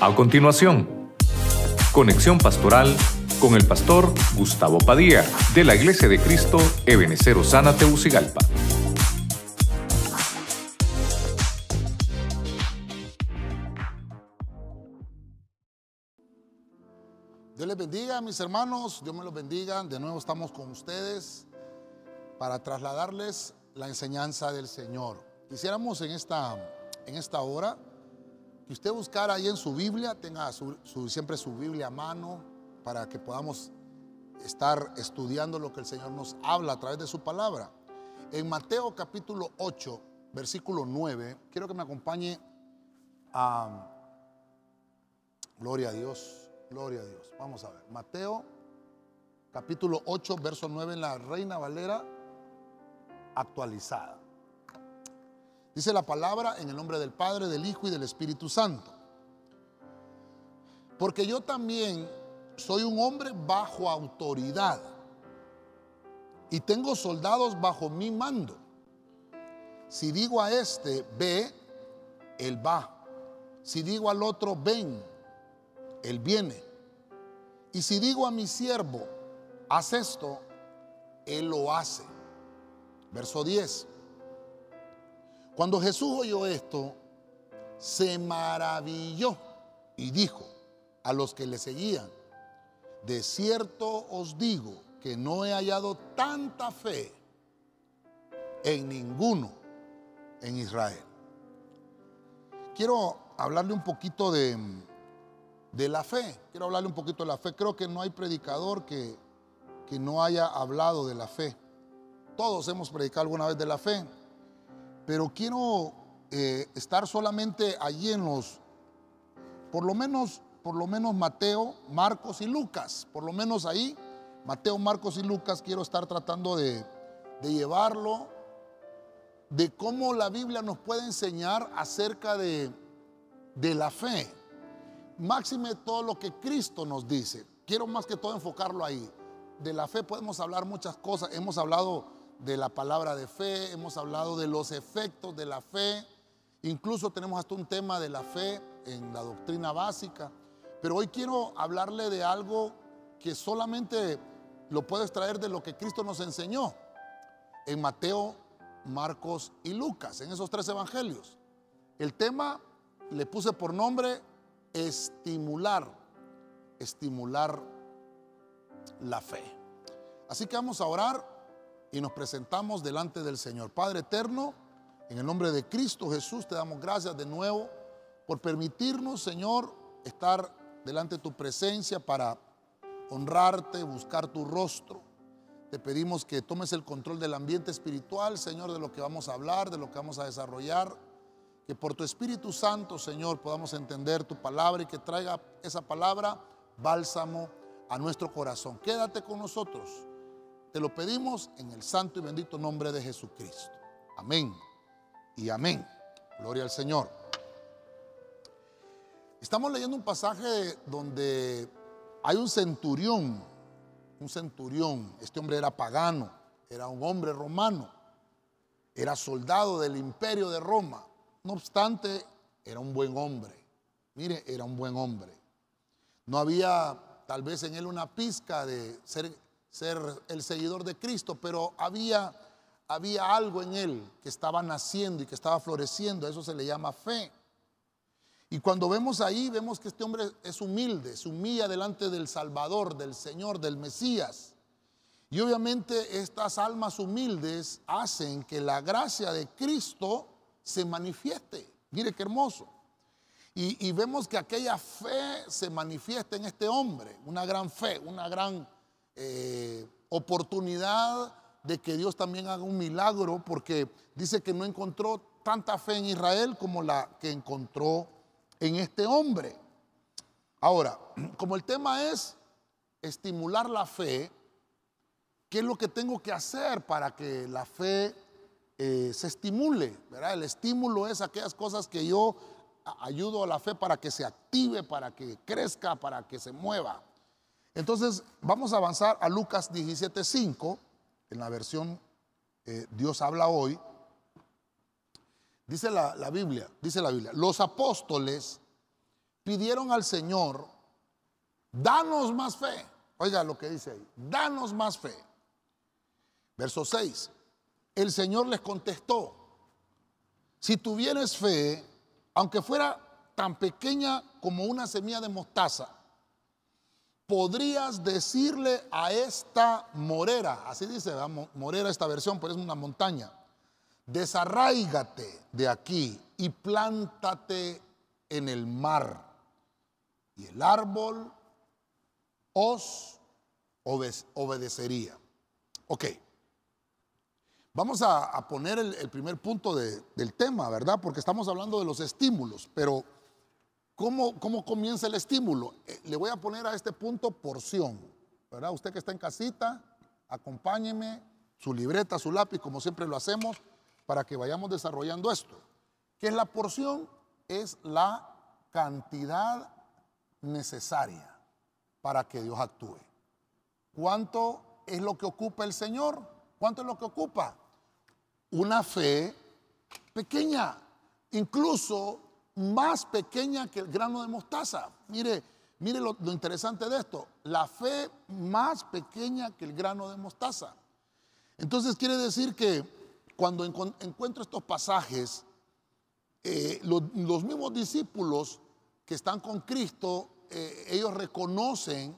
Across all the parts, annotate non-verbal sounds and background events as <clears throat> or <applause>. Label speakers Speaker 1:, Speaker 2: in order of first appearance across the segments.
Speaker 1: A continuación, conexión pastoral con el pastor Gustavo Padilla de la Iglesia de Cristo Ebenecer Osana Teucigalpa.
Speaker 2: Dios les bendiga, mis hermanos. Dios me los bendiga. De nuevo estamos con ustedes para trasladarles la enseñanza del Señor. Quisiéramos en esta, en esta hora que usted buscara ahí en su Biblia, tenga siempre su Biblia a mano para que podamos estar estudiando lo que el Señor nos habla a través de su palabra. En Mateo capítulo 8, versículo 9, quiero que me acompañe a... Gloria a Dios. Gloria a Dios. Vamos a ver. Mateo capítulo 8, verso 9 en la Reina Valera actualizada. Dice la palabra en el nombre del Padre, del Hijo y del Espíritu Santo. Porque yo también soy un hombre bajo autoridad y tengo soldados bajo mi mando. Si digo a este, ve, él va. Si digo al otro, ven, él viene. Y si digo a mi siervo, haz esto, Él lo hace. Verso 10. Cuando Jesús oyó esto, se maravilló y dijo a los que le seguían, de cierto os digo que no he hallado tanta fe en ninguno en Israel. Quiero hablarle un poquito de, de la fe. Quiero hablarle un poquito de la fe. Creo que no hay predicador que, que no haya hablado de la fe. Todos hemos predicado alguna vez de la fe. Pero quiero eh, estar solamente allí en los, por lo menos, por lo menos Mateo, Marcos y Lucas. Por lo menos ahí, Mateo, Marcos y Lucas, quiero estar tratando de, de llevarlo, de cómo la Biblia nos puede enseñar acerca de, de la fe máxime todo lo que Cristo nos dice. Quiero más que todo enfocarlo ahí. De la fe podemos hablar muchas cosas. Hemos hablado de la palabra de fe, hemos hablado de los efectos de la fe. Incluso tenemos hasta un tema de la fe en la doctrina básica. Pero hoy quiero hablarle de algo que solamente lo puedo extraer de lo que Cristo nos enseñó en Mateo, Marcos y Lucas, en esos tres evangelios. El tema le puse por nombre estimular, estimular la fe. Así que vamos a orar y nos presentamos delante del Señor. Padre eterno, en el nombre de Cristo Jesús te damos gracias de nuevo por permitirnos, Señor, estar delante de tu presencia para honrarte, buscar tu rostro. Te pedimos que tomes el control del ambiente espiritual, Señor, de lo que vamos a hablar, de lo que vamos a desarrollar que por tu Espíritu Santo, Señor, podamos entender tu palabra y que traiga esa palabra bálsamo a nuestro corazón. Quédate con nosotros. Te lo pedimos en el santo y bendito nombre de Jesucristo. Amén y amén. Gloria al Señor. Estamos leyendo un pasaje donde hay un centurión, un centurión. Este hombre era pagano, era un hombre romano, era soldado del imperio de Roma. No obstante, era un buen hombre. Mire, era un buen hombre. No había tal vez en él una pizca de ser, ser el seguidor de Cristo, pero había, había algo en él que estaba naciendo y que estaba floreciendo. Eso se le llama fe. Y cuando vemos ahí, vemos que este hombre es humilde, se humilla delante del Salvador, del Señor, del Mesías. Y obviamente estas almas humildes hacen que la gracia de Cristo se manifieste. Mire qué hermoso. Y, vemos que aquella fe se manifiesta en este hombre, una gran fe, una gran eh, oportunidad de que Dios también haga un milagro, porque dice que no encontró tanta fe en Israel como la que encontró en este hombre. Ahora, <clears throat> como el tema es estimular la fe, ¿qué es lo que tengo que hacer para que la fe eh, se estimule. El estímulo es aquellas cosas que yo ayudo a la fe para que se active, para que crezca, para que se mueva. Entonces, vamos a avanzar a Lucas 17:5, en la versión eh, Dios habla hoy. Dice la, la Biblia, dice la Biblia, los apóstoles pidieron al Señor, danos más fe. Oiga lo que dice ahí, danos más fe. Verso 6, el Señor les contestó, si tuvieres fe, aunque fuera tan pequeña como una semilla de mostaza, podrías decirle a esta morera, así dice, morera esta versión, pero es una montaña, desarraígate de aquí y plántate en el mar. Y el árbol os obedecería. Ok. Vamos a, poner el, primer punto del tema, ¿verdad? Porque estamos hablando de los estímulos, pero ¿cómo, cómo comienza el estímulo? Eh, le voy a poner a este punto porción, ¿verdad? Usted que está en casita, acompáñeme, su libreta, su lápiz, como siempre lo hacemos, para que vayamos desarrollando esto. ¿Qué es la porción? Es la cantidad necesaria para que Dios actúe. ¿Cuánto es lo que ocupa el Señor? ¿Cuánto es lo que ocupa? Una fe pequeña, incluso más pequeña que el grano de mostaza. Mire, mire lo, interesante de esto, la fe más pequeña que el grano de mostaza. Entonces quiere decir que cuando encuentro estos pasajes, eh, los, mismos discípulos que están con Cristo, eh, ellos reconocen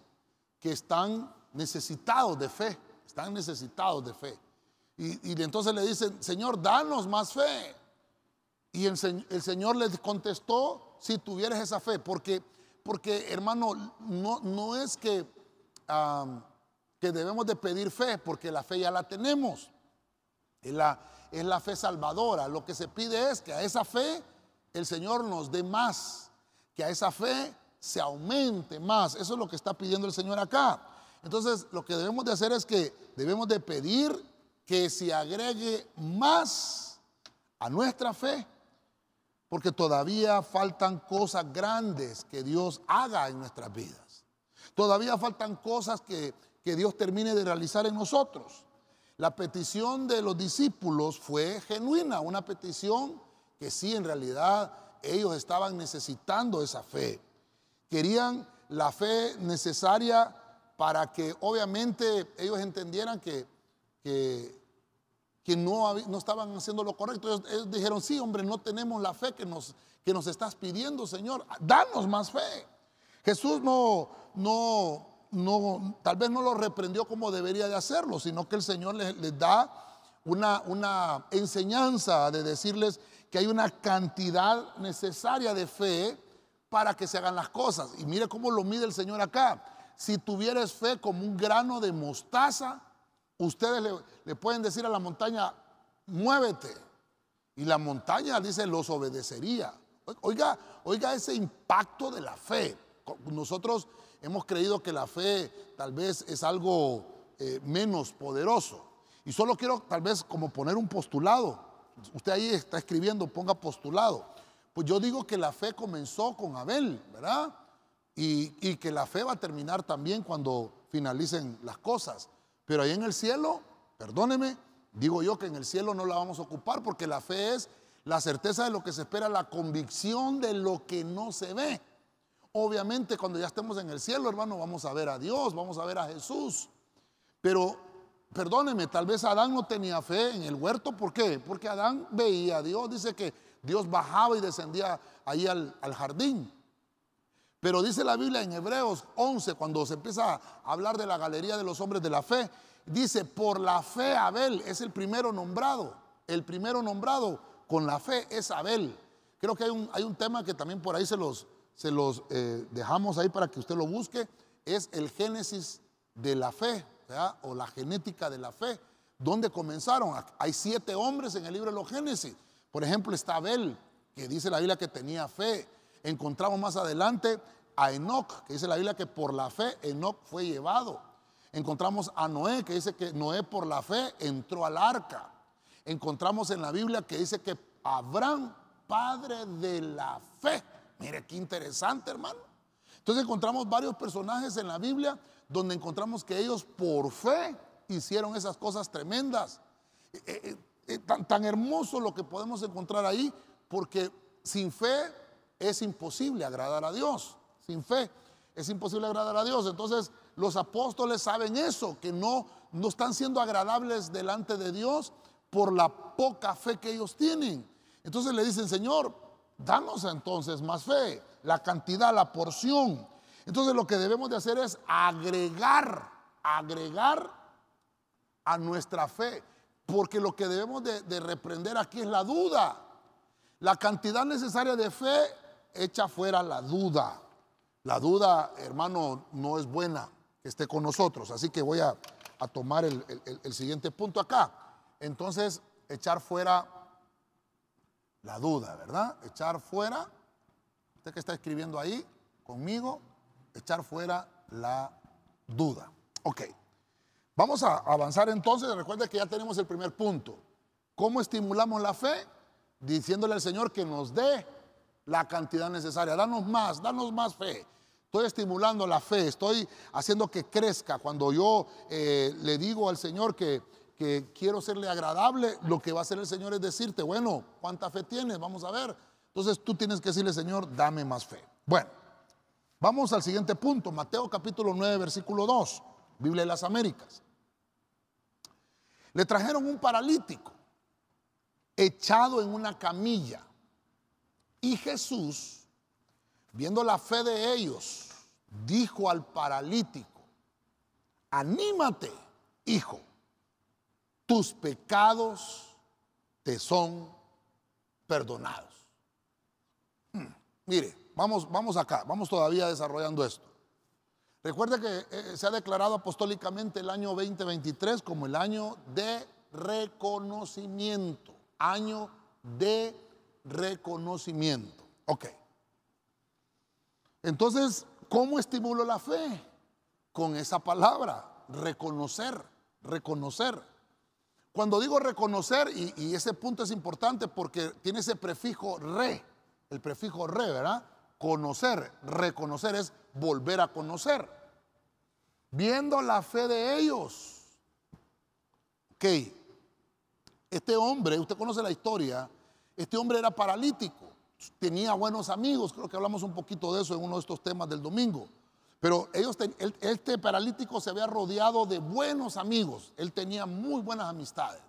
Speaker 2: que están necesitados de fe, están necesitados de fe. Y, entonces le dicen, Señor, danos más fe. Y el, Señor les contestó, si tuvieras esa fe, porque, porque hermano, no, no es que, que debemos de pedir fe, porque la fe ya la tenemos. Es la, es la fe salvadora. Lo que se pide es que a esa fe el Señor nos dé más, que a esa fe se aumente más. Eso es lo que está pidiendo el Señor acá. Entonces, lo que debemos de hacer es que debemos de pedir que se agregue más a nuestra fe, porque todavía faltan cosas grandes que Dios haga en nuestras vidas. Todavía faltan cosas que, que Dios termine de realizar en nosotros. La petición de los discípulos fue genuina, una petición que sí, en realidad ellos estaban necesitando esa fe. Querían la fe necesaria para que obviamente ellos entendieran que, que, no, no, estaban haciendo lo correcto. Ellos, dijeron, sí, hombre, no tenemos la fe que nos, que nos estás pidiendo, Señor. Danos más fe. Jesús no, no, no, tal vez no lo reprendió como debería de hacerlo, sino que el Señor les, da una, una enseñanza de decirles que hay una cantidad necesaria de fe para que se hagan las cosas. Y mire cómo lo mide el Señor acá. Si tuvieres fe como un grano de mostaza, ustedes le, pueden decir a la montaña, muévete. Y la montaña, dice, los obedecería. Oiga, oiga ese impacto de la fe. Nosotros hemos creído que la fe tal vez es algo eh, menos poderoso. Y solo quiero tal vez como poner un postulado. Usted ahí está escribiendo, ponga postulado. Pues yo digo que la fe comenzó con Abel, ¿verdad? y, que la fe va a terminar también cuando finalicen las cosas. Pero ahí en el cielo, perdóneme, digo yo que en el cielo no la vamos a ocupar porque la fe es la certeza de lo que se espera, la convicción de lo que no se ve. Obviamente cuando ya estemos en el cielo, hermano, vamos a ver a Dios, vamos a ver a Jesús. Pero, perdóneme, tal vez Adán no tenía fe en el huerto. ¿Por qué? Porque Adán veía a Dios. Dice que Dios bajaba y descendía ahí al, al jardín. Pero dice la Biblia en Hebreos 11, cuando se empieza a hablar de la galería de los hombres de la fe, dice, por la fe Abel es el primero nombrado. El primero nombrado con la fe es Abel. Creo que hay un, hay un tema que también por ahí se los, se los eh, dejamos ahí para que usted lo busque. Es el génesis de la fe, o la genética de la fe. ¿Dónde comenzaron? Hay siete hombres en el libro de los Génesis. Por ejemplo, está Abel, que dice la Biblia que tenía fe encontramos más adelante a Enoch, que dice la Biblia que por la fe Enoch fue llevado. Encontramos a Noé, que dice que Noé por la fe entró al arca. Encontramos en la Biblia que dice que Abraham, padre de la fe. Mire qué interesante, hermano. Entonces encontramos varios personajes en la Biblia donde encontramos que ellos por fe hicieron esas cosas tremendas. Eh, eh, eh, tan, tan hermoso lo que podemos encontrar ahí, porque sin fe es imposible agradar a Dios. Sin fe es imposible agradar a Dios. Entonces los apóstoles saben eso, que no, no están siendo agradables delante de Dios por la poca fe que ellos tienen. Entonces le dicen, Señor, danos entonces más fe, la cantidad, la porción. Entonces lo que debemos de hacer es agregar, agregar a nuestra fe, porque lo que debemos de, de reprender aquí es la duda. La cantidad necesaria de fe echa fuera la duda. La duda, hermano, no es buena que esté con nosotros. Así que voy a, tomar el, siguiente punto acá. Entonces, echar fuera la duda, ¿verdad? Echar fuera, usted que está escribiendo ahí conmigo, echar fuera la duda. Ok, vamos a avanzar entonces. Recuerde que ya tenemos el primer punto. ¿Cómo estimulamos la fe? Diciéndole al Señor que nos dé la cantidad necesaria. Danos más, danos más fe. Estoy estimulando la fe, estoy haciendo que crezca. Cuando yo eh, le digo al Señor que, que quiero serle agradable, lo que va a hacer el Señor es decirte, bueno, ¿cuánta fe tienes? Vamos a ver. Entonces tú tienes que decirle, Señor, dame más fe. Bueno, vamos al siguiente punto, Mateo capítulo 9, versículo 2, Biblia de las Américas. Le trajeron un paralítico echado en una camilla y Jesús, viendo la fe de ellos, dijo al paralítico, anímate, hijo, tus pecados te son perdonados. Hmm, mire, vamos, vamos acá, vamos todavía desarrollando esto. Recuerde que eh, se ha declarado apostólicamente el año 2023 como el año de reconocimiento, año de reconocimiento. Ok. Entonces, ¿cómo estimulo la fe? Con esa palabra, reconocer, reconocer. Cuando digo reconocer, y, ese punto es importante porque tiene ese prefijo re, el prefijo re, ¿verdad? Conocer, reconocer es volver a conocer. Viendo la fe de ellos. Ok, este hombre, usted conoce la historia, este hombre era paralítico, tenía buenos amigos, creo que hablamos un poquito de eso en uno de estos temas del domingo. Pero ellos, este paralítico se había rodeado de buenos amigos, él tenía muy buenas amistades,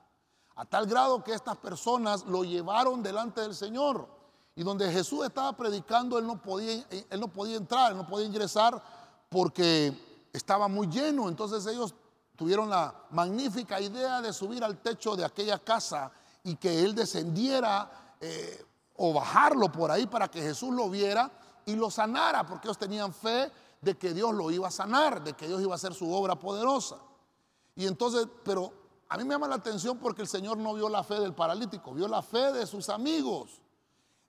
Speaker 2: a tal grado que estas personas lo llevaron delante del Señor. Y donde Jesús estaba predicando, él no podía, él no podía entrar, él no podía ingresar porque estaba muy lleno. Entonces ellos tuvieron la magnífica idea de subir al techo de aquella casa y que él descendiera eh, o bajarlo por ahí para que Jesús lo viera y lo sanara, porque ellos tenían fe de que Dios lo iba a sanar, de que Dios iba a hacer su obra poderosa. Y entonces, pero a mí me llama la atención porque el Señor no vio la fe del paralítico, vio la fe de sus amigos.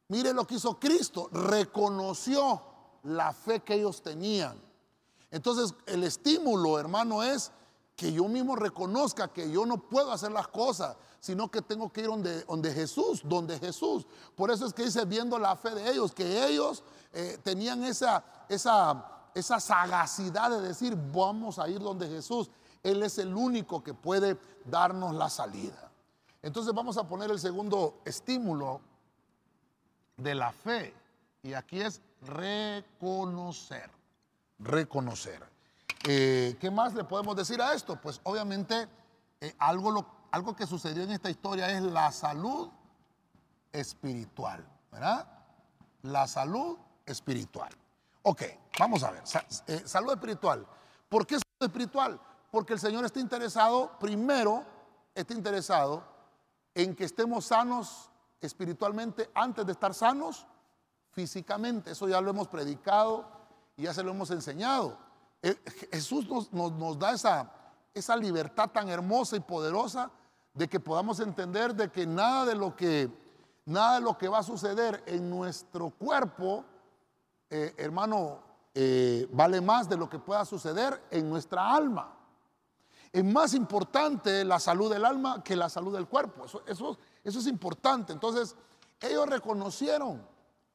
Speaker 2: Mire lo que hizo Cristo, reconoció la fe que ellos tenían. Entonces, el estímulo, hermano, es que yo mismo reconozca que yo no puedo hacer las cosas, sino que tengo que ir donde, donde Jesús, donde Jesús. Por eso es que dice, viendo la fe de ellos, que ellos eh, tenían esa, esa, esa sagacidad de decir, vamos a ir donde Jesús. Él es el único que puede darnos la salida. Entonces vamos a poner el segundo estímulo de la fe. Y aquí es reconocer. Reconocer. Eh, ¿Qué más le podemos decir a esto? Pues obviamente eh, algo, algo que sucedió en esta historia es la salud espiritual, ¿verdad? La salud espiritual. Ok, vamos a ver, eh, salud espiritual. ¿Por qué salud espiritual? Porque el Señor está interesado, primero, está interesado en que estemos sanos espiritualmente antes de estar sanos físicamente. Eso ya lo hemos predicado y ya se lo hemos enseñado. Eh, Jesús nos, da esa, libertad tan hermosa y poderosa de que podamos entender de que nada de lo que, nada de lo que va a suceder en nuestro cuerpo, eh, hermano, eh, vale más de lo que pueda suceder en nuestra alma. Es más importante la salud del alma que la salud del cuerpo. Eso, eso, eso es importante. Entonces, ellos reconocieron,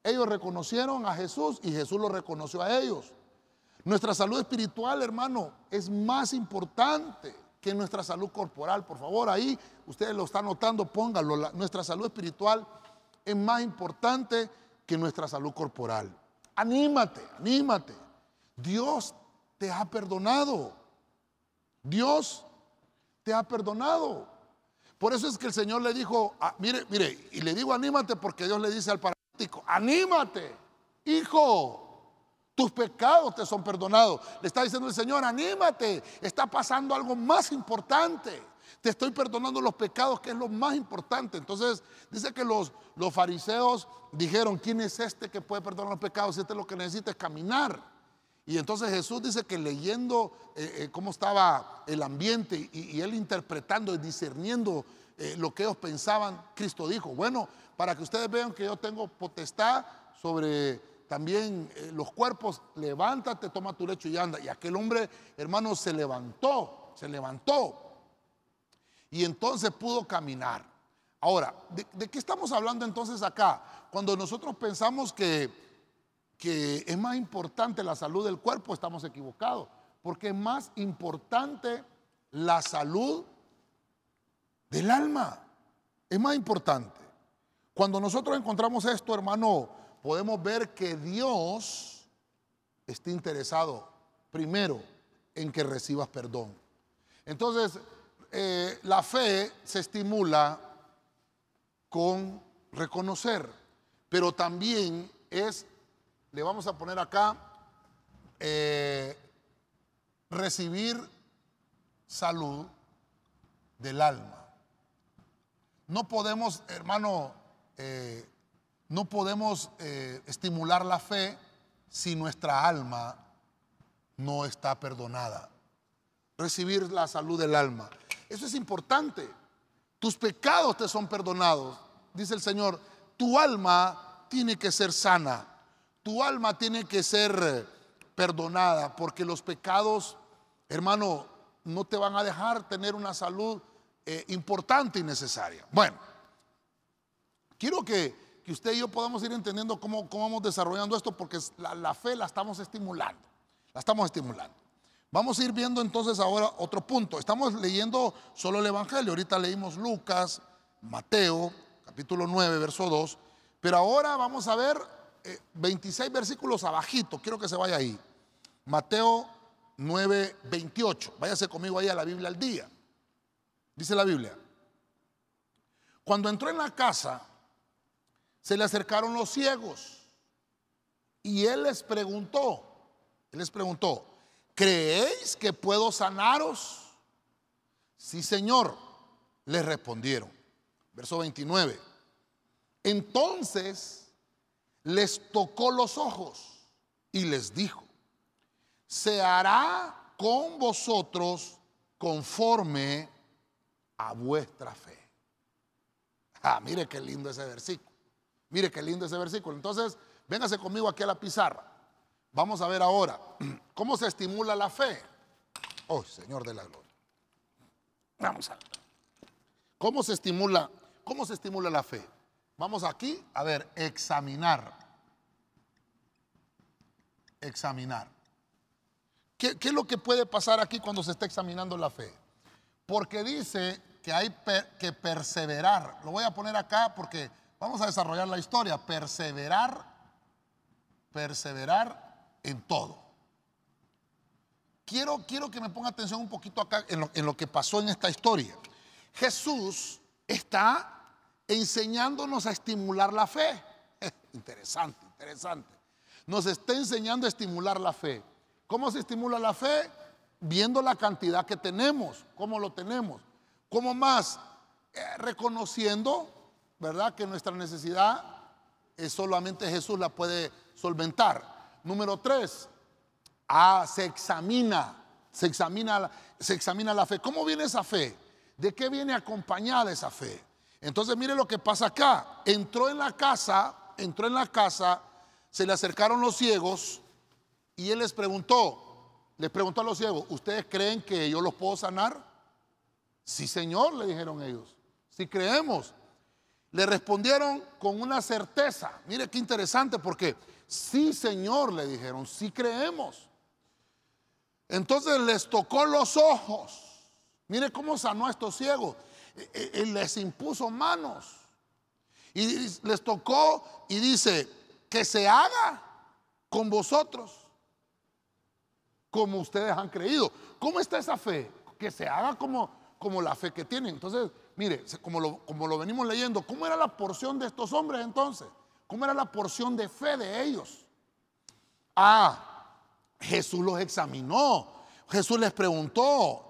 Speaker 2: ellos reconocieron a Jesús y Jesús lo reconoció a ellos. Nuestra salud espiritual, hermano, es más importante que nuestra salud corporal. Por favor, ahí ustedes lo están notando, pónganlo. nuestra salud espiritual es más importante que nuestra salud corporal. Anímate, anímate. Dios te ha perdonado. Dios te ha perdonado. Por eso es que el Señor le dijo, ah, mire, mire, y le digo anímate porque Dios le dice al paralítico, anímate, hijo, tus pecados te son perdonados. Le está diciendo el Señor, anímate, está pasando algo más importante. Te estoy perdonando los pecados, que es lo más importante. Entonces, dice que los, los fariseos dijeron, ¿quién es este que puede perdonar los pecados? Si este lo que necesita es caminar. Y entonces Jesús dice que leyendo eh, eh, cómo estaba el ambiente y, él interpretando y discerniendo eh, lo que ellos pensaban, Cristo dijo, bueno, para que ustedes vean que yo tengo potestad sobre también los cuerpos, levántate, toma tu lecho y anda. Y aquel hombre, hermano, se levantó, se levantó. Y entonces pudo caminar. Ahora, ¿de qué estamos hablando entonces acá? Cuando nosotros pensamos que que es más importante la salud del cuerpo, estamos equivocados, porque es más importante la salud del alma. Es más importante. Cuando nosotros encontramos esto, hermano, podemos ver que Dios está interesado primero en que recibas perdón. Entonces, eh, la fe se estimula con reconocer, pero también es le vamos a poner acá, eh, recibir salud del alma. No podemos, hermano, eh, no podemos eh, estimular la fe si nuestra alma no está perdonada. Recibir la salud del alma. Eso es importante. Tus pecados te son perdonados. Dice el Señor, tu alma tiene que ser sana tu alma tiene que ser perdonada porque los pecados, hermano, no te van a dejar tener una salud eh, importante y necesaria. Bueno, quiero que, usted y yo podamos ir entendiendo cómo, cómo vamos desarrollando esto porque la, la fe la estamos estimulando, la estamos estimulando. Vamos a ir viendo entonces ahora otro punto. Estamos leyendo solo el Evangelio. Ahorita leímos Lucas, Mateo, capítulo 9, verso 2. Pero ahora vamos a ver 26 versículos abajito, quiero que se vaya ahí. Mateo 9, 28. Váyase conmigo ahí a la Biblia al día. Dice la Biblia. Cuando entró en la casa, se le acercaron los ciegos y él les preguntó, él les preguntó, ¿creéis que puedo sanaros? Sí, Señor, les respondieron. Verso 29. Entonces les tocó los ojos y les dijo, se hará con vosotros conforme a vuestra fe. Ah, mire qué lindo ese versículo. Mire qué lindo ese versículo. Entonces, véngase conmigo aquí a la pizarra. Vamos a ver ahora <clears throat> cómo se estimula la fe. Oh, Señor de la gloria. Vamos a ver. ¿Cómo se estimula, cómo se estimula la fe? Vamos aquí a ver, examinar. Examinar. ¿Qué, es lo que puede pasar aquí cuando se está examinando la fe? Porque dice que hay que perseverar. Lo voy a poner acá porque vamos a desarrollar la historia. Perseverar, perseverar en todo. Quiero, quiero que me ponga atención un poquito acá en lo que pasó en esta historia. Jesús está enseñándonos a estimular la fe. <laughs> interesante, interesante. Nos está enseñando a estimular la fe. ¿Cómo se estimula la fe? Viendo la cantidad que tenemos, cómo lo tenemos. ¿Cómo más? Eh, reconociendo, ¿verdad? Que nuestra necesidad es solamente Jesús la puede solventar. Número tres, ah, se examina, se examina, se examina la fe. ¿Cómo viene esa fe? ¿De qué viene acompañada esa fe? Entonces mire lo que pasa acá. Entró en la casa, entró en la casa, se le acercaron los ciegos y él les preguntó, les preguntó a los ciegos, ¿ustedes creen que yo los puedo sanar? Sí, Señor, le dijeron ellos. Si creemos. Le respondieron con una certeza. Mire qué interesante porque sí, Señor, le dijeron, sí creemos. Entonces les tocó los ojos. Mire cómo sanó a estos ciegos. Él les impuso manos. Y les tocó y dice, que se haga con vosotros como ustedes han creído. ¿Cómo está esa fe? Que se haga como, como la fe que tienen. Entonces, mire, como lo, como lo venimos leyendo, ¿cómo era la porción de estos hombres entonces? ¿Cómo era la porción de fe de ellos? Ah, Jesús los examinó. Jesús les preguntó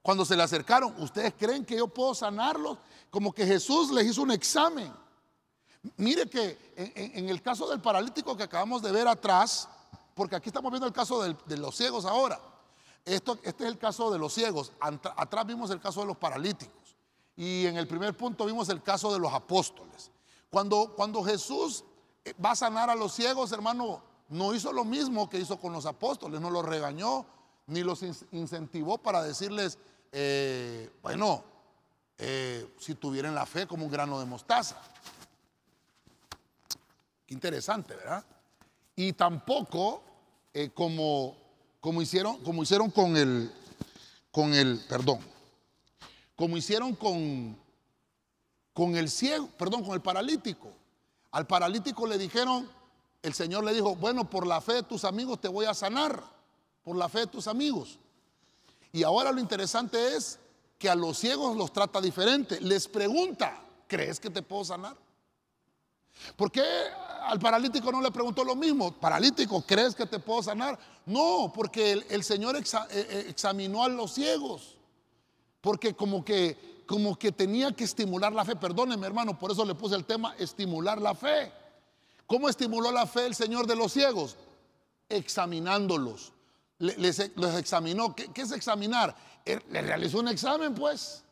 Speaker 2: cuando se le acercaron, ¿ustedes creen que yo puedo sanarlos? Como que Jesús les hizo un examen. Mire que en, el caso del paralítico que acabamos de ver atrás, porque aquí estamos viendo el caso de los ciegos ahora. Esto, este es el caso de los ciegos. Atrás vimos el caso de los paralíticos. Y en el primer punto vimos el caso de los apóstoles. Cuando, cuando Jesús eh, va a sanar a los ciegos, hermano, no hizo lo mismo que hizo con los apóstoles. No los regañó, ni los incentivó para decirles, eh, bueno, eh, si tuvieran la fe como un grano de mostaza. Qué interesante, ¿verdad? Y tampoco como, como, hicieron, como hicieron con el, con el, perdón, como hicieron con, con el ciego, perdón, con el paralítico. Al paralítico le dijeron, el Señor le dijo, bueno, por la fe de tus amigos te voy a sanar, por la fe de tus amigos. Y ahora lo interesante es que a los ciegos los trata diferente. Les pregunta, ¿crees que te puedo sanar? ¿Por qué al paralítico no le preguntó lo mismo? Paralítico, ¿crees que te puedo sanar? No, porque el, Señor eh, eh, examinó a los ciegos. Porque como que, como que tenía que estimular la fe. Perdóneme, hermano, por eso le puse el tema estimular la fe. ¿Cómo estimuló la fe el Señor de los ciegos? Examinándolos. Les, examinó. ¿Qué, ¿Qué, es examinar? Le realizó un examen, pues.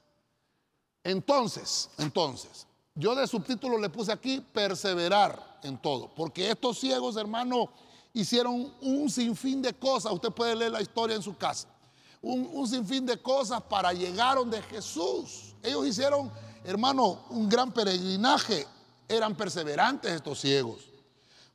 Speaker 2: Entonces, entonces, yo de subtítulo le puse aquí perseverar en todo, porque estos ciegos, hermano, hicieron un sinfín de cosas. Usted puede leer la historia en su casa. Un, sinfín de cosas para llegar donde Jesús. Ellos hicieron, hermano, un gran peregrinaje. Eran perseverantes estos ciegos.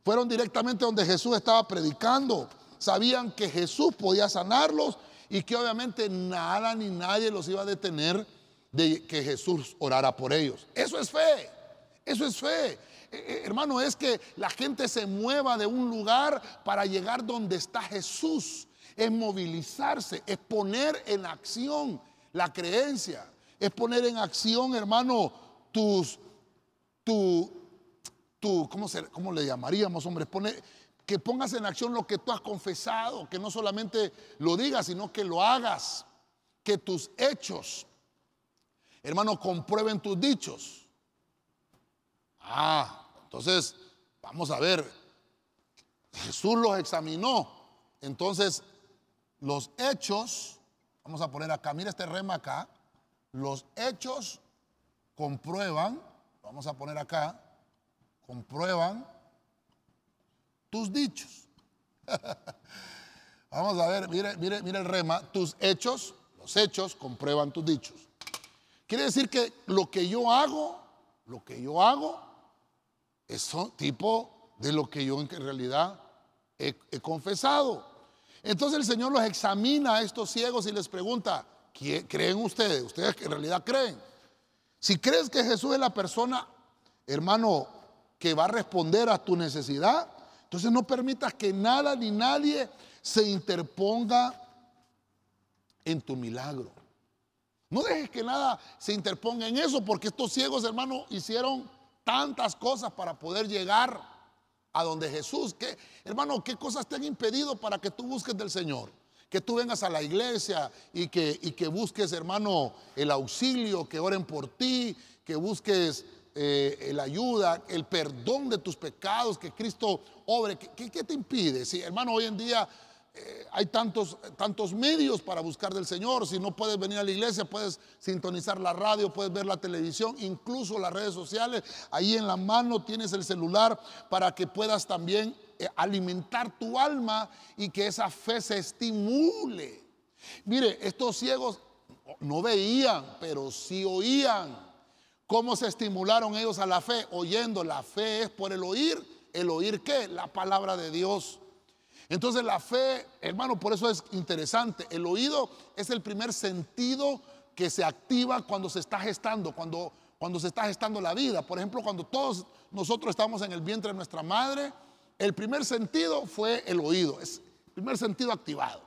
Speaker 2: Fueron directamente donde Jesús estaba predicando. Sabían que Jesús podía sanarlos y que obviamente nada ni nadie los iba a detener de que Jesús orara por ellos. Eso es fe, eso es fe. Eh, eh, hermano, es que la gente se mueva de un lugar para llegar donde está Jesús. Es movilizarse, es poner en acción la creencia, es poner en acción, hermano, tus, tu, tu, ¿cómo, cómo le llamaríamos, hombre? Que pongas en acción lo que tú has confesado, que no solamente lo digas, sino que lo hagas, que tus hechos Hermano, comprueben tus dichos. Ah, entonces, vamos a ver. Jesús los examinó. Entonces, los hechos, vamos a poner acá, mira este rema acá. Los hechos comprueban, vamos a poner acá, comprueban tus dichos. <laughs> vamos a ver, mire, mire, mire el rema, tus hechos, los hechos comprueban tus dichos. Quiere decir que lo que yo hago, lo que yo hago, es tipo de lo que yo en realidad he, confesado. Entonces el Señor los examina a estos ciegos y les pregunta, ¿creen ustedes? ¿Ustedes en realidad creen? Si crees que Jesús es la persona, hermano, que va a responder a tu necesidad, entonces no permitas que nada ni nadie se interponga en tu milagro. No dejes que nada se interponga en eso, porque estos ciegos, hermanos, hicieron tantas cosas para poder llegar a donde Jesús. ¿Qué, hermano, qué cosas te han impedido para que tú busques del Señor? Que tú vengas a la iglesia y que, y que busques, hermano, el auxilio, que oren por ti, que busques eh, la ayuda, el perdón de tus pecados, que Cristo obre. ¿Qué, qué te impide? Si, hermano, hoy en día eh, hay tantos, tantos medios para buscar del Señor. Si no puedes venir a la iglesia, puedes sintonizar la radio, puedes ver la televisión, incluso las redes sociales. Ahí en la mano tienes el celular para que puedas también eh, alimentar tu alma y que esa fe se estimule. Mire, estos ciegos no veían, pero sí oían. ¿Cómo se estimularon ellos a la fe? Oyendo. La fe es por el oír. ¿El oír qué? La palabra de Dios. Entonces la fe, hermano, por eso es interesante. El oído es el primer sentido que se activa cuando se está gestando, cuando, cuando se está gestando la vida. Por ejemplo, cuando todos nosotros estamos en el vientre de nuestra madre, El primer sentido fue el oído, es el primer sentido activado.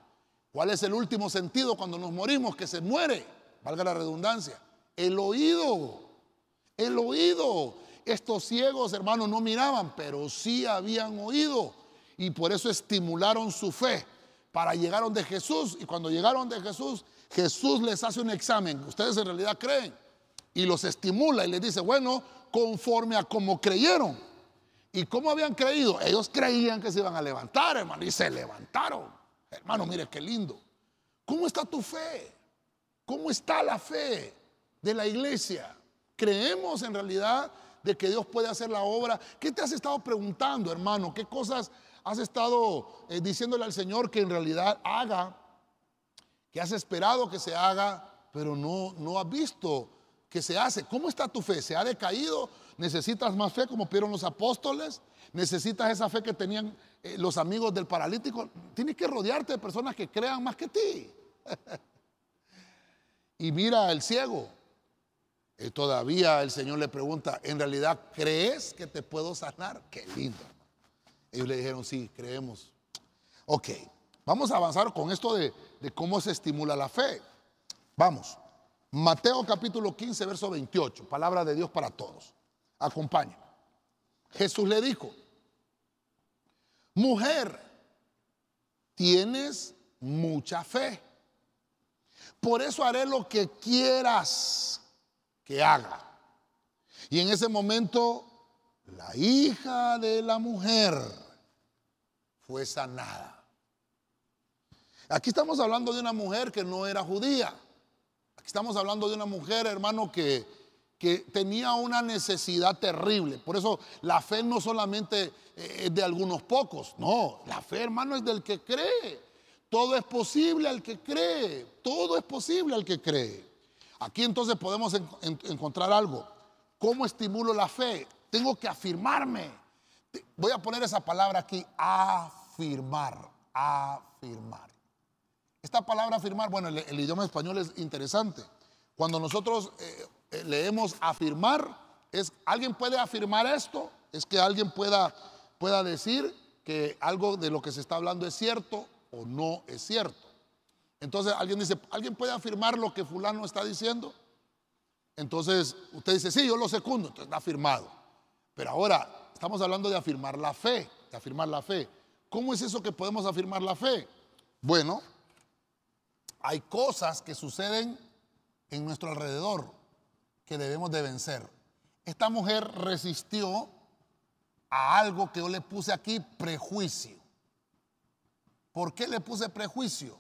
Speaker 2: ¿Cuál es el último sentido cuando nos morimos? Que se muere, valga la redundancia. El oído, el oído. Estos ciegos, hermanos, no miraban, pero sí habían oído. Y por eso estimularon su fe para llegar donde Jesús. Y cuando llegaron de Jesús, Jesús les hace un examen. Ustedes en realidad creen. Y los estimula y les dice, bueno, conforme a como creyeron. ¿Y cómo habían creído? Ellos creían que se iban a levantar, hermano, y se levantaron. Hermano, mire qué lindo. ¿Cómo está tu fe? ¿Cómo está la fe de la iglesia? ¿Creemos en realidad de que Dios puede hacer la obra? ¿Qué te has estado preguntando, hermano? ¿Qué cosas has estado eh, diciéndole al Señor que en realidad haga? Que has esperado que se haga, pero no, no has visto que se hace. ¿Cómo está tu fe? ¿Se ha decaído? ¿Necesitas más fe como pidieron los apóstoles? ¿Necesitas esa fe que tenían eh, los amigos del paralítico? Tienes que rodearte de personas que crean más que ti. <laughs> y mira el ciego. Y todavía el Señor le pregunta, ¿en realidad crees que te puedo sanar? Qué lindo. Ellos le dijeron, sí, creemos. Ok, vamos a avanzar con esto de, cómo se estimula la fe. Vamos. Mateo capítulo 15, verso 28, palabra de Dios para todos. Acompaña. Jesús le dijo, mujer, tienes mucha fe. Por eso haré lo que quieras que haga. Y en ese momento, la hija de la mujer fue sanada. Aquí estamos hablando de una mujer que no era judía. Aquí estamos hablando de una mujer, hermano, que, que tenía una necesidad terrible. Por eso la fe no solamente es de algunos pocos, no, la fe, hermano, es del que cree. Todo es posible al que cree, todo es posible al que cree. Aquí entonces podemos encontrar algo. ¿Cómo estimulo la fe? Tengo que afirmarme. Voy a poner esa palabra aquí, afirmar, afirmar. Esta palabra afirmar, bueno, el, idioma español es interesante. Cuando nosotros eh, eh, leemos afirmar, es alguien puede afirmar esto, es que alguien pueda, pueda decir que algo de lo que se está hablando es cierto o no es cierto. Entonces alguien dice, ¿alguien puede afirmar lo que fulano está diciendo? Entonces usted dice, sí, yo lo secundo, entonces está afirmado. Pero ahora estamos hablando de afirmar la fe, de afirmar la fe. ¿Cómo es eso que podemos afirmar la fe? Bueno, hay cosas que suceden en nuestro alrededor que debemos de vencer. Esta mujer resistió a algo que yo le puse aquí, prejuicio. ¿Por qué le puse prejuicio?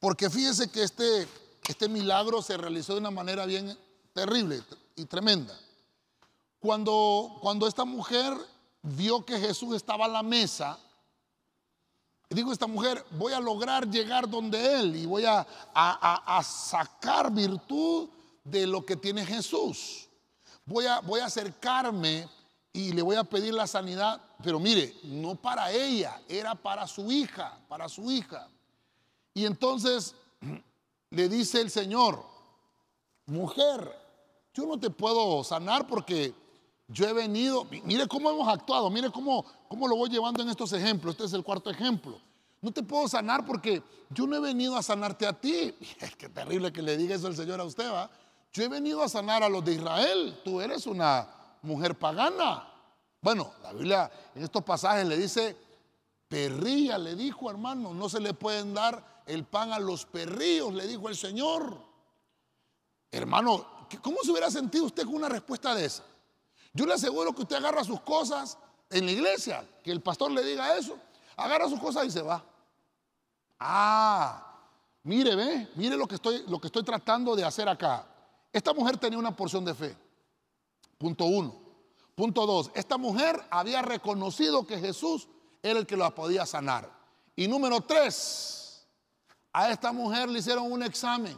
Speaker 2: Porque fíjese que este, este milagro se realizó de una manera bien terrible y tremenda. Cuando, cuando esta mujer vio que Jesús estaba a la mesa, dijo esta mujer, voy a lograr llegar donde Él y voy a, a, sacar virtud de lo que tiene Jesús. Voy a, voy a acercarme y le voy a pedir la sanidad, pero mire, no para ella, era para su hija, para su hija. Y entonces <clears throat> le dice el Señor, mujer, yo no te puedo sanar porque yo he venido, mire cómo hemos actuado, mire cómo, cómo lo voy llevando en estos ejemplos. Este es el cuarto ejemplo. No te puedo sanar porque yo no he venido a sanarte a ti. <laughs> Es que terrible que le diga eso el Señor a usted, ¿va? Yo he venido a sanar a los de Israel. Tú eres una mujer pagana. Bueno, la Biblia en estos pasajes le dice, perrilla, le dijo hermano, no se le pueden dar el pan a los perrillos, le dijo el Señor. Hermano, ¿cómo se hubiera sentido usted con una respuesta de esa? Yo le aseguro que usted agarra sus cosas en la iglesia, que el pastor le diga eso, agarra sus cosas y se va. Ah, mire, ve, mire lo que estoy, lo que estoy tratando de hacer acá. Esta mujer tenía una porción de fe. Punto uno. Punto dos, esta mujer había reconocido que Jesús era el que la podía sanar. Y número tres, a esta mujer le hicieron un examen.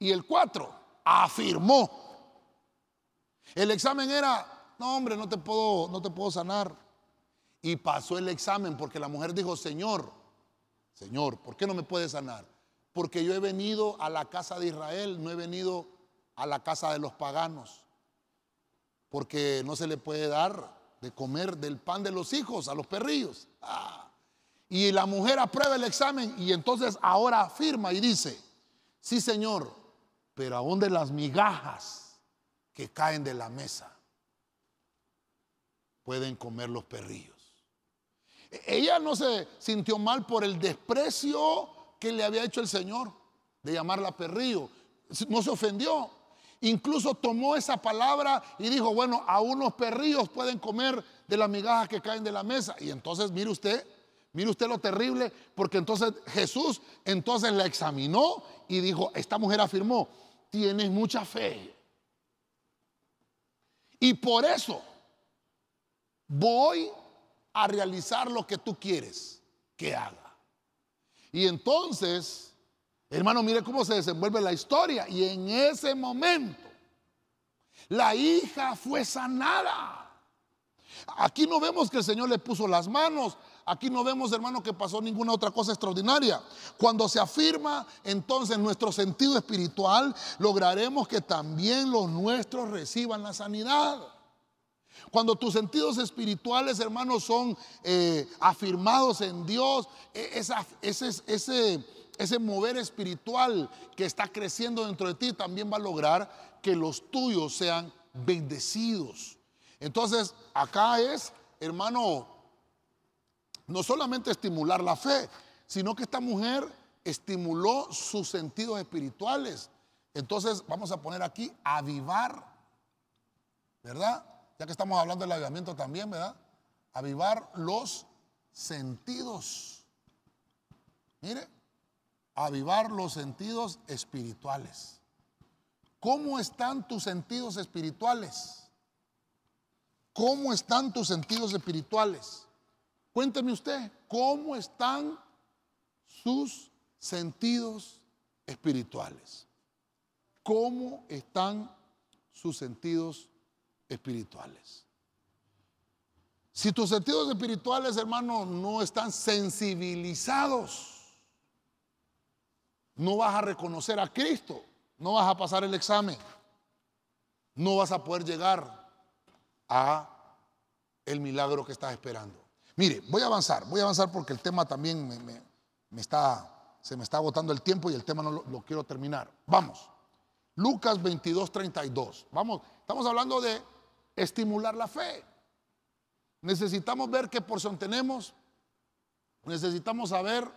Speaker 2: Y el cuatro, afirmó el examen era, no hombre, no te puedo, no te puedo sanar. Y pasó el examen porque la mujer dijo, Señor, Señor, ¿por qué no me puedes sanar? Porque yo he venido a la casa de Israel, no he venido a la casa de los paganos. Porque no se le puede dar de comer del pan de los hijos a los perrillos. Ah. Y la mujer aprueba el examen y entonces ahora afirma y dice, sí señor, pero aún de las migajas que caen de la mesa pueden comer los perrillos. E-, ella no se sintió mal por el desprecio que le había hecho el Señor de llamarla perrillo. No se ofendió. Incluso tomó esa palabra y dijo, bueno, a unos perrillos pueden comer de las migajas que caen de la mesa. Y entonces, mire usted, mire usted lo terrible, porque entonces Jesús entonces la examinó y dijo, esta mujer afirmó, tienes mucha fe. Y por eso voy a realizar lo que tú quieres que haga. Y entonces, hermano, mire cómo se desenvuelve la historia. Y en ese momento, la hija fue sanada. Aquí no vemos que el Señor le puso las manos. Aquí no vemos, hermano, que pasó ninguna otra cosa extraordinaria. Cuando se afirma entonces nuestro sentido espiritual, lograremos que también los nuestros reciban la sanidad. Cuando tus sentidos espirituales, hermanos, son eh, afirmados en Dios, e, ese, ese, ese mover espiritual que está creciendo dentro de ti también va a lograr que los tuyos sean bendecidos. Entonces, acá es, hermano, no solamente estimular la fe, sino que esta mujer estimuló sus sentidos espirituales. Entonces, vamos a poner aquí avivar, ¿verdad? ya que estamos hablando del avivamiento también, ¿verdad? Avivar los sentidos. Mire, avivar los sentidos espirituales. ¿Cómo están tus sentidos espirituales? ¿Cómo están tus sentidos espirituales? Cuénteme usted, ¿cómo están sus sentidos espirituales? ¿Cómo están sus sentidos espirituales. Si tus sentidos espirituales, hermano, no están sensibilizados, no vas a reconocer a Cristo, no vas a pasar el examen, no vas a poder llegar a el milagro que estás esperando. Mire, voy a avanzar, voy a avanzar porque el tema también me, está, se me está agotando el tiempo y el tema no lo, quiero terminar. Vamos, Lucas 22, 32. Vamos, estamos hablando de estimular la fe. Necesitamos ver qué porción tenemos. Necesitamos saber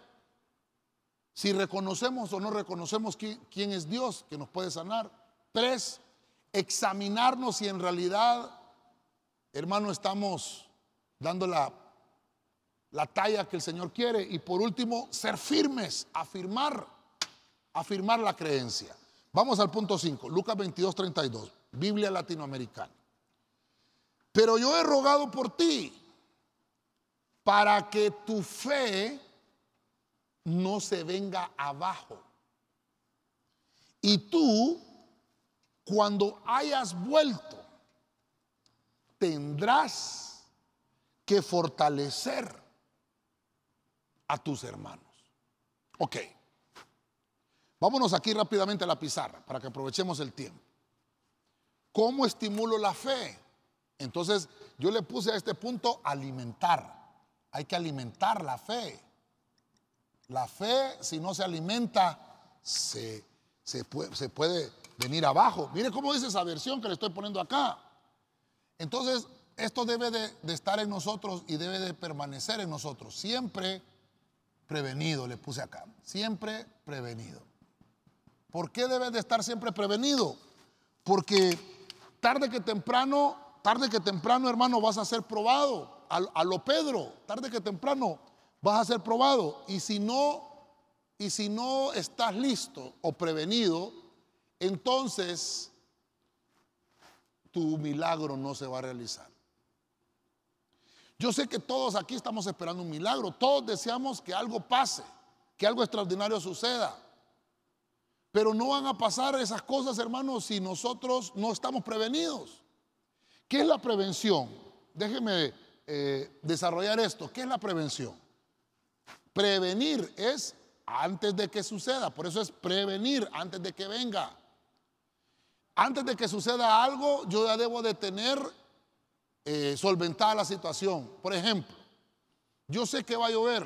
Speaker 2: si reconocemos o no reconocemos quién, es Dios que nos puede sanar. Tres, examinarnos si en realidad, hermano, estamos dando la, la talla que el Señor quiere. Y por último, ser firmes, afirmar, afirmar la creencia. Vamos al punto 5, Lucas 22, 32, Biblia latinoamericana. Pero yo he rogado por ti para que tu fe no se venga abajo. Y tú, cuando hayas vuelto, tendrás que fortalecer a tus hermanos. Ok. Vámonos aquí rápidamente a la pizarra para que aprovechemos el tiempo. ¿Cómo estimulo la fe? Entonces yo le puse a este punto alimentar. Hay que alimentar la fe. La fe, si no se alimenta, se, puede, venir abajo. Mire cómo dice esa versión que le estoy poniendo acá. Entonces, esto debe de, de estar en nosotros y debe de permanecer en nosotros. Siempre prevenido, le puse acá. Siempre prevenido. ¿Por qué debe de estar siempre prevenido? Porque tarde que temprano tarde que temprano, hermano, vas a ser probado. A, lo Pedro, tarde que temprano vas a ser probado. Y si no, y si no estás listo o prevenido, entonces tu milagro no se va a realizar. Yo sé que todos aquí estamos esperando un milagro, todos deseamos que algo pase, que algo extraordinario suceda. Pero no van a pasar esas cosas, hermanos, si nosotros no estamos prevenidos. ¿Qué es la prevención? Déjeme eh, desarrollar esto. ¿Qué es la prevención? Prevenir es antes de que suceda. Por eso es prevenir antes de que venga. Antes de que suceda algo, yo ya debo de tener eh, solventada la situación. Por ejemplo, yo sé que va a llover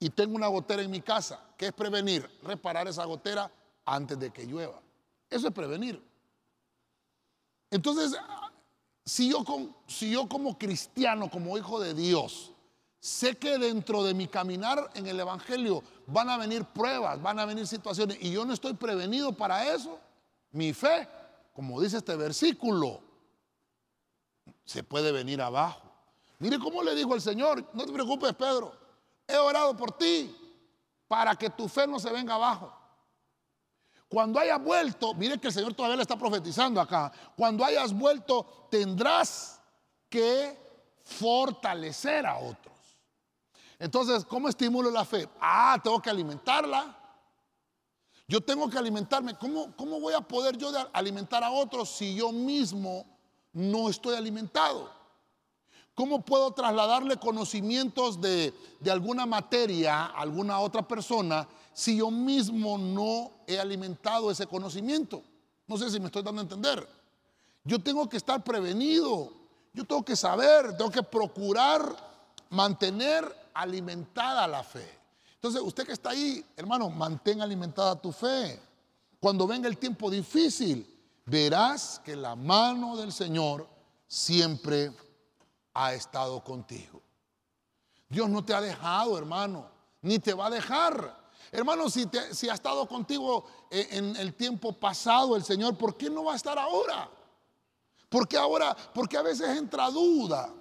Speaker 2: y tengo una gotera en mi casa. ¿Qué es prevenir? Reparar esa gotera antes de que llueva. Eso es prevenir. Entonces, si yo como cristiano, como hijo de Dios, sé que dentro de mi caminar en el Evangelio van a venir pruebas, van a venir situaciones y yo no estoy prevenido para eso, mi fe, como dice este versículo, se puede venir abajo. Mire cómo le dijo el Señor, no te preocupes Pedro, he orado por ti para que tu fe no se venga abajo. Cuando hayas vuelto, mire que el Señor todavía le está profetizando acá, cuando hayas vuelto tendrás que fortalecer a otros. Entonces, ¿cómo estimulo la fe? Ah, tengo que alimentarla. Yo tengo que alimentarme. ¿Cómo, cómo voy a poder yo alimentar a otros si yo mismo no estoy alimentado? ¿Cómo puedo trasladarle conocimientos de, de alguna materia a alguna otra persona si yo mismo no he alimentado ese conocimiento? No sé si me estoy dando a entender. Yo tengo que estar prevenido, yo tengo que saber, tengo que procurar mantener alimentada la fe. Entonces, usted que está ahí, hermano, mantén alimentada tu fe. Cuando venga el tiempo difícil, verás que la mano del Señor siempre ha estado contigo. Dios no te ha dejado, hermano, ni te va a dejar. Hermano, si, ha estado contigo eh, en el tiempo pasado el Señor, ¿por qué no va a estar ahora? Porque ahora, porque a veces entra duda.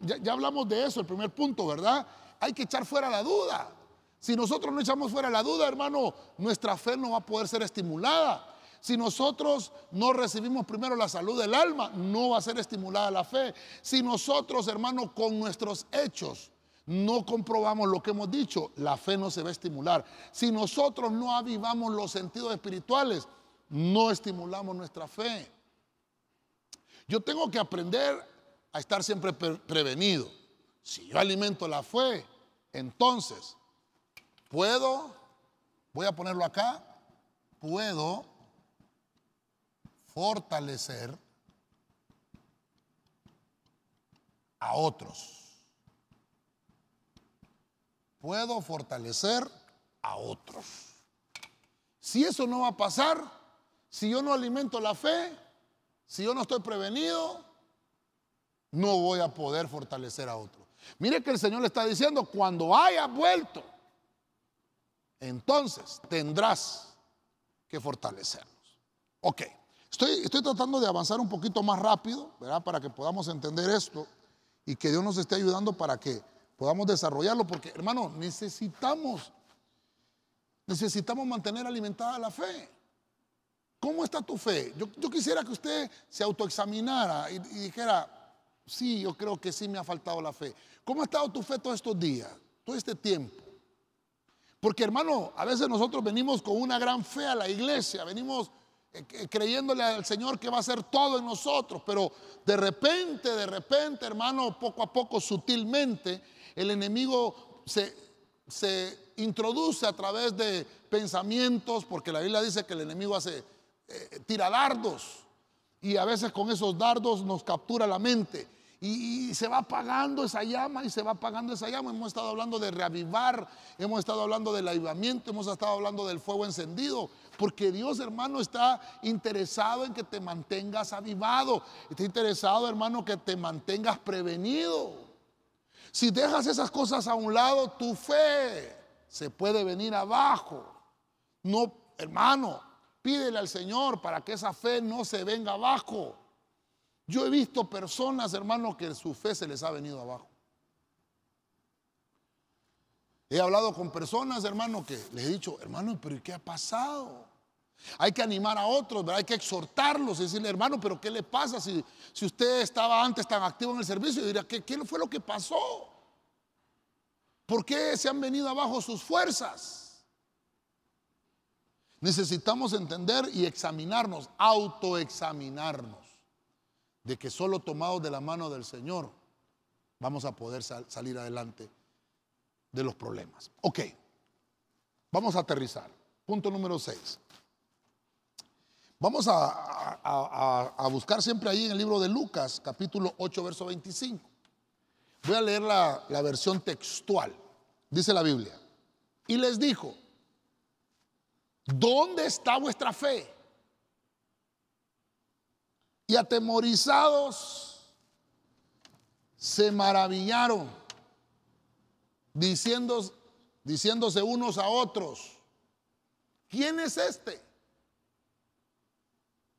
Speaker 2: ya, ya, hablamos de eso, el primer punto, ¿verdad? Hay que echar fuera la duda. Si nosotros no echamos fuera la duda, hermano, nuestra fe no va a poder ser estimulada. Si nosotros no recibimos primero la salud del alma, no va a ser estimulada la fe. Si nosotros, hermano, con nuestros hechos no comprobamos lo que hemos dicho, la fe no se va a estimular. Si nosotros no avivamos los sentidos espirituales, no estimulamos nuestra fe. Yo tengo que aprender a estar siempre prevenido. Si yo alimento la fe, entonces puedo, voy a ponerlo acá, puedo fortalecer a otros. Puedo fortalecer a otros. Si eso no va a pasar, si yo no alimento la fe, si yo no estoy prevenido, no voy a poder fortalecer a otros. Mire que el Señor le está diciendo, cuando haya vuelto, entonces tendrás que fortalecernos. Ok. Estoy, tratando de avanzar un poquito más rápido, ¿verdad? Para que podamos entender esto y que Dios nos esté ayudando para que podamos desarrollarlo, porque hermano, necesitamos, necesitamos mantener alimentada la fe. ¿Cómo está tu fe? Yo, quisiera que usted se autoexaminara y, y dijera, sí, yo creo que sí me ha faltado la fe. ¿Cómo ha estado tu fe todos estos días, todo este tiempo? Porque hermano, a veces nosotros venimos con una gran fe a la iglesia, venimos creyéndole al Señor que va a hacer todo en nosotros, pero de repente, de repente, hermano, poco a poco, sutilmente, el enemigo se, se introduce a través de pensamientos, porque la Biblia dice que el enemigo hace, eh, tira dardos, y a veces con esos dardos nos captura la mente. Y, se va apagando esa llama y se va apagando esa llama. Hemos estado hablando de reavivar, hemos estado hablando del avivamiento, hemos estado hablando del fuego encendido. Porque Dios, hermano, está interesado en que te mantengas avivado. Está interesado, hermano, que te mantengas prevenido. Si dejas esas cosas a un lado, tu fe se puede venir abajo. No, hermano, pídele al Señor para que esa fe no se venga abajo. Yo he visto personas, hermano, que su fe se les ha venido abajo. He hablado con personas, hermano, que les he dicho, hermano, pero ¿qué ha pasado? Hay que animar a otros, hay que exhortarlos y decirle, hermano, pero ¿qué le pasa si, si usted estaba antes tan activo en el servicio? Y diría, ¿qué, ¿qué fue lo que pasó? ¿Por qué se han venido abajo sus fuerzas? Necesitamos entender y examinarnos, autoexaminarnos de que solo tomados de la mano del Señor vamos a poder salir adelante de los problemas. Ok, vamos a aterrizar. Punto número 6. Vamos a, buscar siempre ahí en el libro de Lucas, capítulo 8, verso 25. Voy a leer la, la versión textual. Dice la Biblia. Y les dijo, ¿dónde está vuestra fe? Y atemorizados se maravillaron, diciéndose unos a otros, ¿quién es este?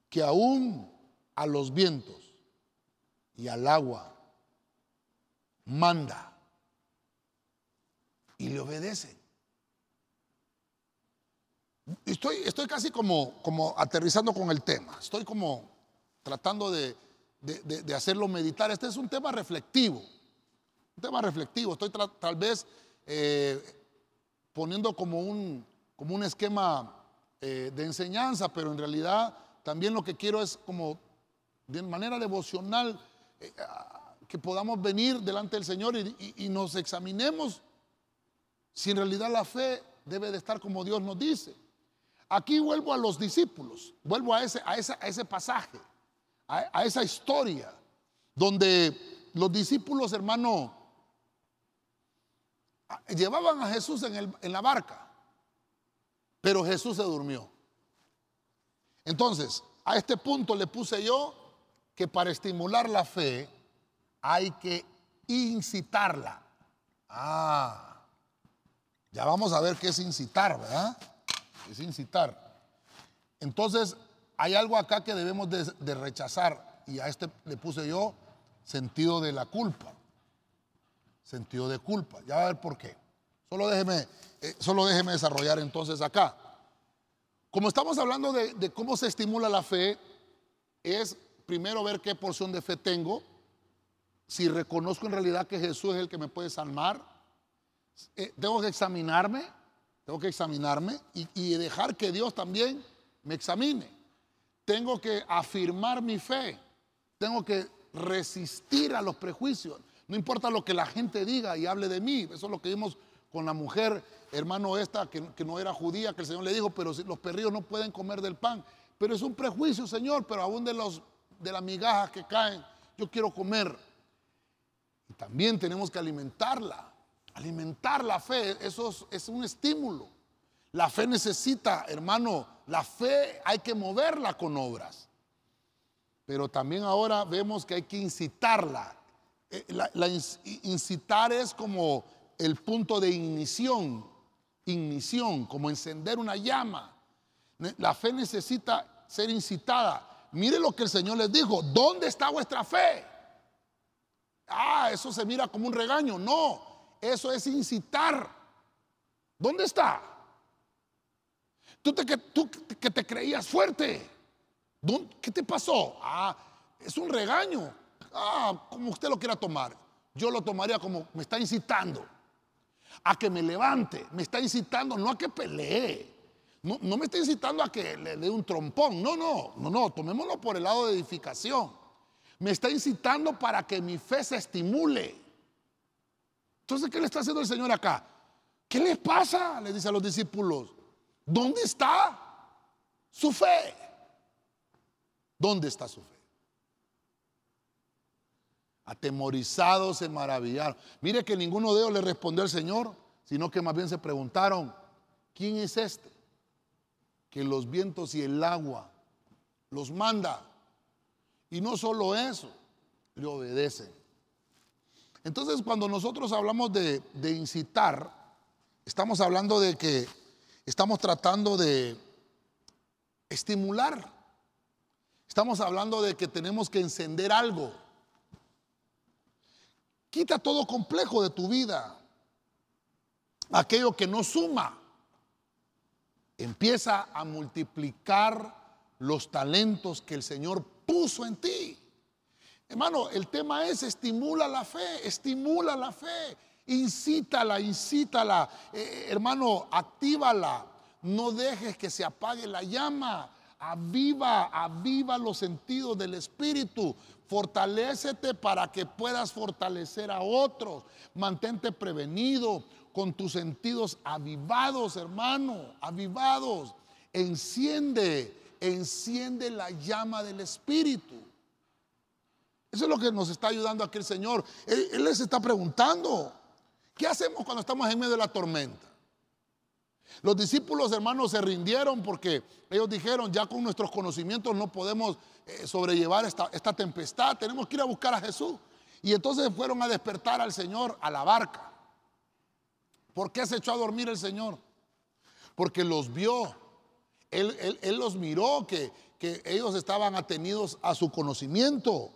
Speaker 2: Que aún a los vientos y al agua manda y le obedecen. Estoy, estoy casi como, como aterrizando con el tema, estoy como tratando de, hacerlo meditar. Este es un tema reflectivo, un tema reflectivo. Estoy tal vez eh, poniendo como un, como un esquema eh, de enseñanza, pero en realidad también lo que quiero es como de manera devocional eh, que podamos venir delante del Señor y nos examinemos si en realidad la fe debe de estar como Dios nos dice. Aquí vuelvo a los discípulos, vuelvo a ese, a ese pasaje, a, esa historia, donde los discípulos, hermano, llevaban a Jesús en, en la barca, pero Jesús se durmió. Entonces, a este punto le puse yo que para estimular la fe hay que incitarla. Ah, ya vamos a ver qué es incitar, ¿verdad? Es incitar. Entonces, hay algo acá que debemos de, rechazar y a este le puse yo sentido de la culpa. Sentido de culpa. Ya va a ver por qué. Solo déjeme, eh, solo déjeme desarrollar entonces acá. Como estamos hablando de, cómo se estimula la fe, es primero ver qué porción de fe tengo, si reconozco en realidad que Jesús es el que me puede salvar, eh, tengo que examinarme, tengo que examinarme y, dejar que Dios también me examine. Tengo que afirmar mi fe, tengo que resistir a los prejuicios. No importa lo que la gente diga y hable de mí, eso es lo que vimos con la mujer, hermano esta, que, no era judía, que el Señor le dijo, pero los perrillos no pueden comer del pan. Pero es un prejuicio, Señor, pero aún de, de las migajas que caen, yo quiero comer. Y también tenemos que alimentarla. Alimentar la fe, eso es, un estímulo. La fe necesita, hermano, la fe hay que moverla con obras. Pero también ahora vemos que hay que incitarla. Eh, la, incitar es como el punto de ignición, ignición, como encender una llama. La fe necesita ser incitada. Mire lo que el Señor les dijo, ¿dónde está vuestra fe? Ah, eso se mira como un regaño. No, eso es incitar. ¿Dónde está? Tú, te, que, tú que te creías fuerte. ¿Qué te pasó? Ah, es un regaño. Ah, como usted lo quiera tomar. Yo lo tomaría como me está incitando a que me levante. Me está incitando no a que pelee. No, no me está incitando a que le dé un trompón. No, no, no, no. Tomémoslo por el lado de edificación. Me está incitando para que mi fe se estimule. Entonces, ¿qué le está haciendo el Señor acá? ¿Qué le pasa? Le dice a los discípulos. ¿Dónde está su fe? ¿Dónde está su fe? Atemorizados se maravillaron. Mire que ninguno de ellos le respondió al Señor, sino que más bien se preguntaron, ¿quién es este? Que los vientos y el agua los manda. Y no solo eso, le obedecen. Entonces, cuando nosotros hablamos de, incitar, estamos hablando de que estamos tratando de estimular. Estamos hablando de que tenemos que encender algo. Quita todo complejo de tu vida. Aquello que no suma. Empieza a multiplicar los talentos que el Señor puso en ti. Hermano, el tema es estimula la fe, estimula la fe, incítala, incítala, eh, eh, hermano, actívala. No dejes que se apague la llama. Aviva, aviva los sentidos del Espíritu. Fortalécete para que puedas fortalecer a otros. Mantente prevenido con tus sentidos avivados, hermano, avivados. Enciende enciende la llama del Espíritu. Eso es lo que nos está ayudando aquí el Señor. Él, él les está preguntando, ¿qué hacemos cuando estamos en medio de la tormenta? Los discípulos hermanos se rindieron porque ellos dijeron, ya con nuestros conocimientos no podemos eh, sobrellevar esta, esta tempestad, tenemos que ir a buscar a Jesús. Y entonces fueron a despertar al Señor a la barca. ¿Por qué se echó a dormir el Señor? Porque los vio. Él, los miró, que, ellos estaban atenidos a su conocimiento.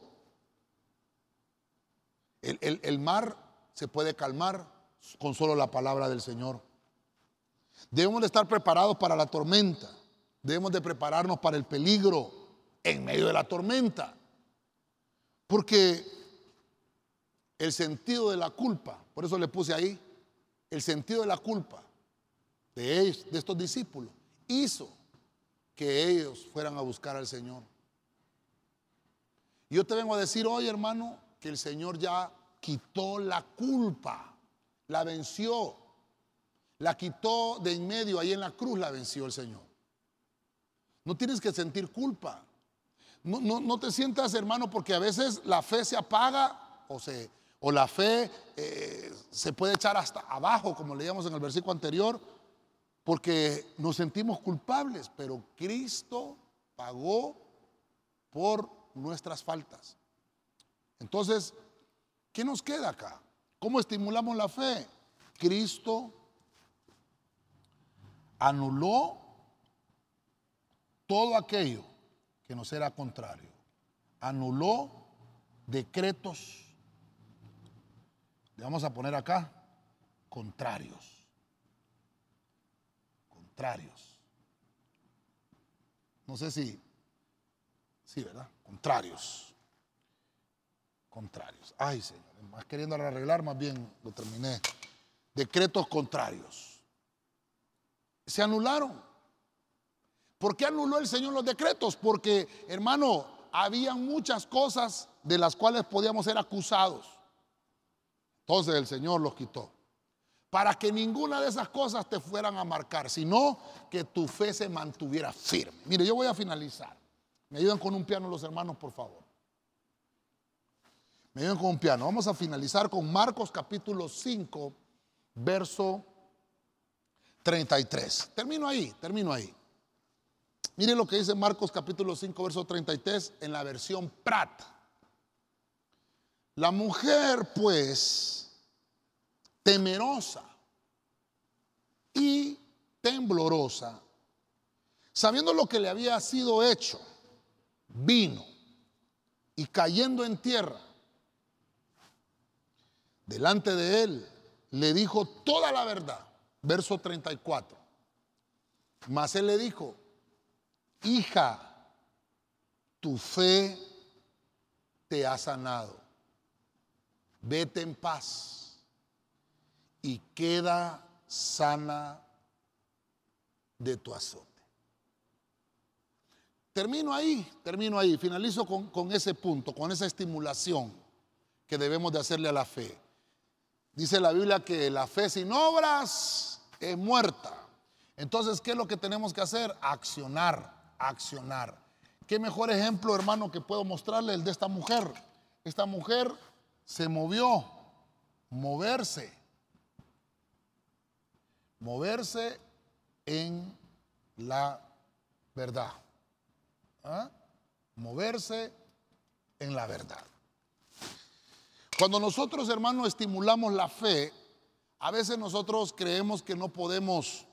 Speaker 2: El, mar se puede calmar con solo la palabra del Señor. Debemos de estar preparados para la tormenta. Debemos de prepararnos para el peligro en medio de la tormenta. Porque el sentido de la culpa, por eso le puse ahí, el sentido de la culpa de, ellos, de estos discípulos hizo que ellos fueran a buscar al Señor. Yo te vengo a decir hoy, hermano, que el Señor ya quitó la culpa, la venció. La quitó de en medio, ahí en la cruz la venció el Señor. No tienes que sentir culpa. No, no, te sientas, hermano, porque a veces la fe se apaga o, se, o la fe eh, se puede echar hasta abajo, como leíamos en el versículo anterior, porque nos sentimos culpables, pero Cristo pagó por nuestras faltas. Entonces, ¿qué nos queda acá? ¿Cómo estimulamos la fe? Cristo anuló todo aquello que nos era contrario. Anuló decretos, le vamos a poner acá, contrarios. Contrarios. No sé si, sí, ¿verdad? Contrarios. Contrarios. Ay, Señor, más queriendo arreglar, más bien lo terminé. Decretos contrarios se anularon. ¿Por qué anuló el Señor los decretos? Porque, hermano, había muchas cosas de las cuales podíamos ser acusados. Entonces el Señor los quitó. Para que ninguna de esas cosas te fueran a marcar, sino que tu fe se mantuviera firme. Mire, yo voy a finalizar. Me ayudan con un piano los hermanos, por favor. Me ayudan con un piano. Vamos a finalizar con Marcos capítulo 5, verso 33. Termino ahí, termino ahí. Mire lo que dice Marcos capítulo 5, verso 33 en la versión Prat. La mujer, pues, temerosa y temblorosa, sabiendo lo que le había sido hecho, vino y cayendo en tierra, delante de él, le dijo toda la verdad verso 34. Mas él le dijo, hija, tu fe te ha sanado. Vete en paz y queda sana de tu azote. Termino ahí, termino ahí, finalizo con, con ese punto, con esa estimulación que debemos de hacerle a la fe. Dice la Biblia que la fe sin obras es muerta. Entonces, ¿qué es lo que tenemos que hacer? Accionar, accionar. ¿Qué mejor ejemplo, hermano, que puedo mostrarle el de esta mujer? Esta mujer se movió, moverse, moverse en la verdad. ¿Ah? Moverse en la verdad. Cuando nosotros, hermanos, estimulamos la fe, a veces nosotros creemos que no podemos,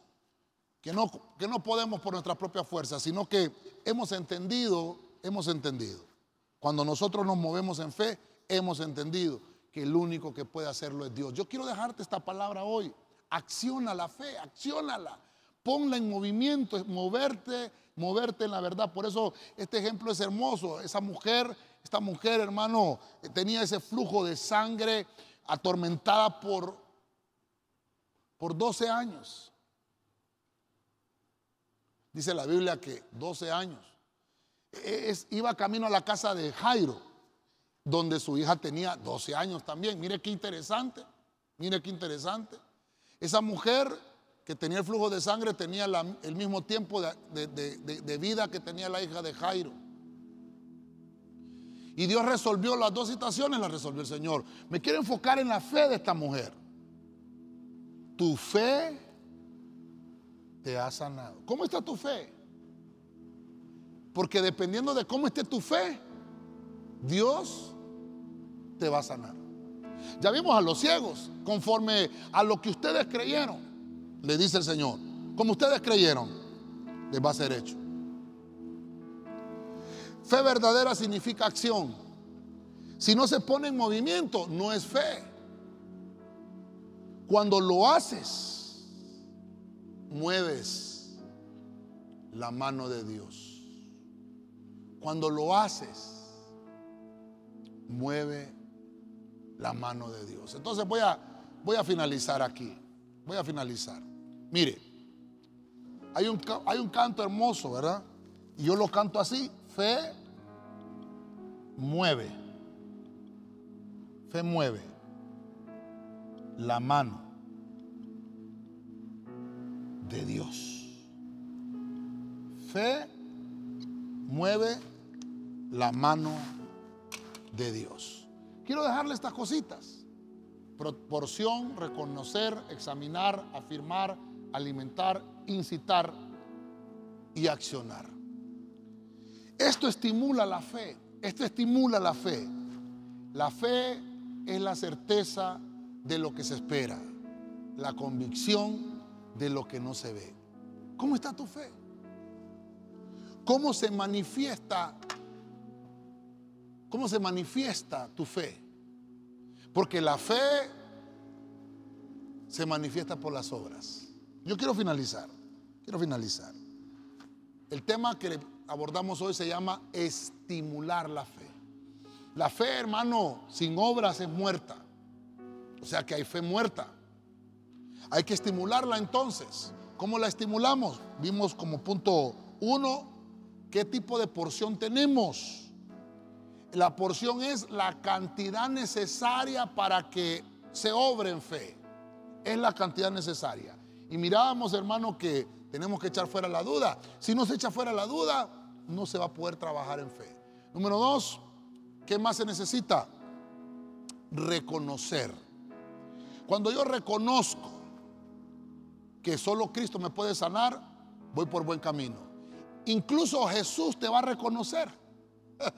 Speaker 2: que no, que no podemos por nuestra propia fuerza, sino que hemos entendido, hemos entendido. Cuando nosotros nos movemos en fe, hemos entendido que el único que puede hacerlo es Dios. Yo quiero dejarte esta palabra hoy. Acciona la fe, acciónala. Ponla en movimiento, moverte, moverte en la verdad. Por eso este ejemplo es hermoso. Esa mujer esta mujer, hermano, tenía ese flujo de sangre atormentada por, por 12 años. Dice la Biblia que 12 años. Es, iba camino a la casa de Jairo, donde su hija tenía 12 años también. Mire qué interesante, mire qué interesante. Esa mujer que tenía el flujo de sangre tenía el mismo tiempo de, de vida que tenía la hija de Jairo. Y Dios resolvió las dos situaciones, las resolvió el Señor. Me quiero enfocar en la fe de esta mujer. Tu fe te ha sanado. ¿Cómo está tu fe? Porque dependiendo de cómo esté tu fe, Dios te va a sanar. Ya vimos a los ciegos, conforme a lo que ustedes creyeron, le dice el Señor, como ustedes creyeron, les va a ser hecho. Fe verdadera significa acción. Si no se pone en movimiento, no es fe. Cuando lo haces, mueves la mano de Dios. Cuando lo haces, mueve la mano de Dios. Entonces voy a, voy a finalizar aquí. Voy a finalizar. Mire, hay un, hay un canto hermoso, ¿verdad? Y yo lo canto así. Fe mueve. Fe mueve la mano de Dios. Fe mueve la mano de Dios. Quiero dejarle estas cositas. Proporción, reconocer, examinar, afirmar, alimentar, incitar y accionar. Esto estimula la fe. Esto estimula la fe. La fe es la certeza de lo que se espera, la convicción de lo que no se ve. ¿Cómo está tu fe? ¿Cómo se manifiesta ¿Cómo se manifiesta tu fe? Porque la fe se manifiesta por las obras. Yo quiero finalizar, quiero finalizar. El tema que abordamos hoy se llama estimular la fe. La fe, hermano, sin obras es muerta. O sea que hay fe muerta. Hay que estimularla entonces. ¿Cómo la estimulamos? Vimos como punto uno qué tipo de porción tenemos. La porción es la cantidad necesaria para que se obre en fe. Es la cantidad necesaria. Y mirábamos, hermano, que tenemos que echar fuera la duda. Si no se echa fuera la duda, no se va a poder trabajar en fe. Número dos, ¿qué más se necesita? Reconocer. Cuando yo reconozco que solo Cristo me puede sanar, voy por buen camino. Incluso Jesús te va a reconocer. <laughs>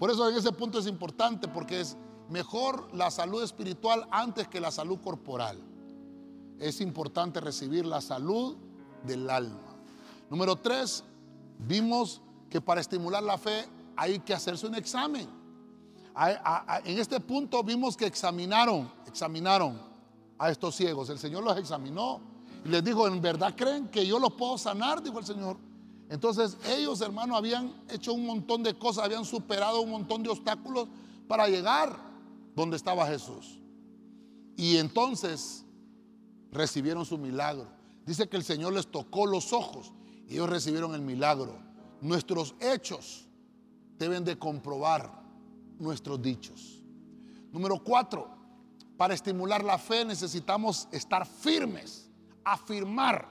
Speaker 2: Por eso en ese punto es importante porque es mejor la salud espiritual antes que la salud corporal. Es importante recibir la salud del alma. Número tres, vimos que para estimular la fe hay que hacerse un examen. En este punto vimos que examinaron, examinaron a estos ciegos. El Señor los examinó y les dijo, ¿en verdad creen que yo los puedo sanar? Dijo el Señor. Entonces ellos, hermanos, habían hecho un montón de cosas, habían superado un montón de obstáculos para llegar donde estaba Jesús. Y entonces recibieron su milagro. Dice que el Señor les tocó los ojos y ellos recibieron el milagro. Nuestros hechos deben de comprobar nuestros dichos. Número cuatro, para estimular la fe necesitamos estar firmes, afirmar,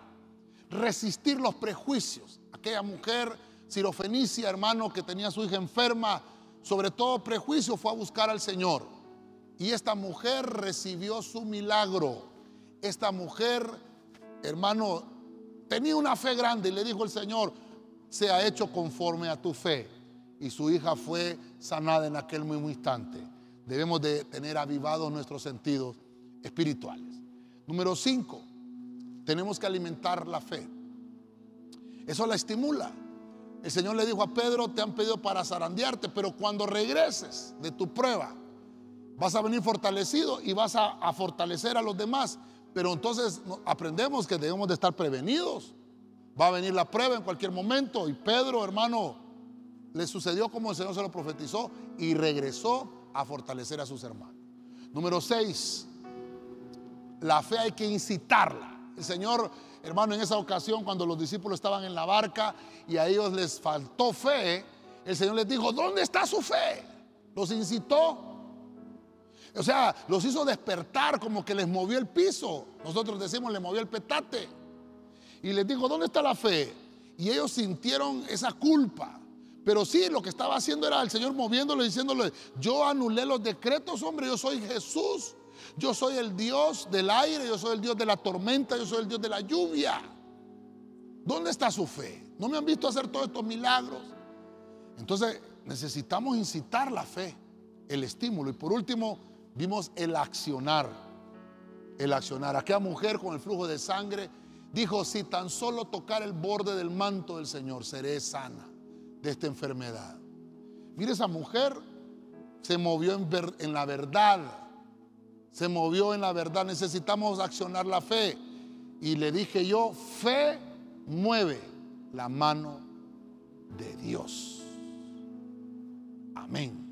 Speaker 2: resistir los prejuicios aquella mujer sirofenicia, hermano, que tenía a su hija enferma, sobre todo prejuicio, fue a buscar al Señor. Y esta mujer recibió su milagro. Esta mujer, hermano, tenía una fe grande y le dijo el Señor, se ha hecho conforme a tu fe. Y su hija fue sanada en aquel mismo instante. Debemos de tener avivados nuestros sentidos espirituales. Número cinco, tenemos que alimentar la fe. Eso la estimula. El Señor le dijo a Pedro, te han pedido para zarandearte, pero cuando regreses de tu prueba, vas a venir fortalecido y vas a, fortalecer a los demás. Pero entonces aprendemos que debemos de estar prevenidos. Va a venir la prueba en cualquier momento. Y Pedro, hermano, le sucedió como el Señor se lo profetizó y regresó a fortalecer a sus hermanos. Número 6, la fe hay que incitarla. El Señor Hermano, en esa ocasión cuando los discípulos estaban en la barca y a ellos les faltó fe, el Señor les dijo, ¿dónde está su fe? Los incitó. O sea, los hizo despertar como que les movió el piso. Nosotros decimos, le movió el petate. Y les dijo, ¿dónde está la fe? Y ellos sintieron esa culpa. Pero sí, lo que estaba haciendo era el Señor moviéndolo, diciéndole, yo anulé los decretos, hombre, yo soy Jesús. Yo soy el Dios del aire, yo soy el Dios de la tormenta, yo soy el Dios de la lluvia. ¿Dónde está su fe? ¿No me han visto hacer todos estos milagros? Entonces necesitamos incitar la fe, el estímulo. Y por último, vimos el accionar. El accionar. Aquella mujer con el flujo de sangre dijo, si tan solo tocar el borde del manto del Señor, seré sana de esta enfermedad. Mire, esa mujer se movió en, en la verdad. Se movió en la verdad. Necesitamos accionar la fe. Y le dije yo, fe mueve la mano de Dios. Amén.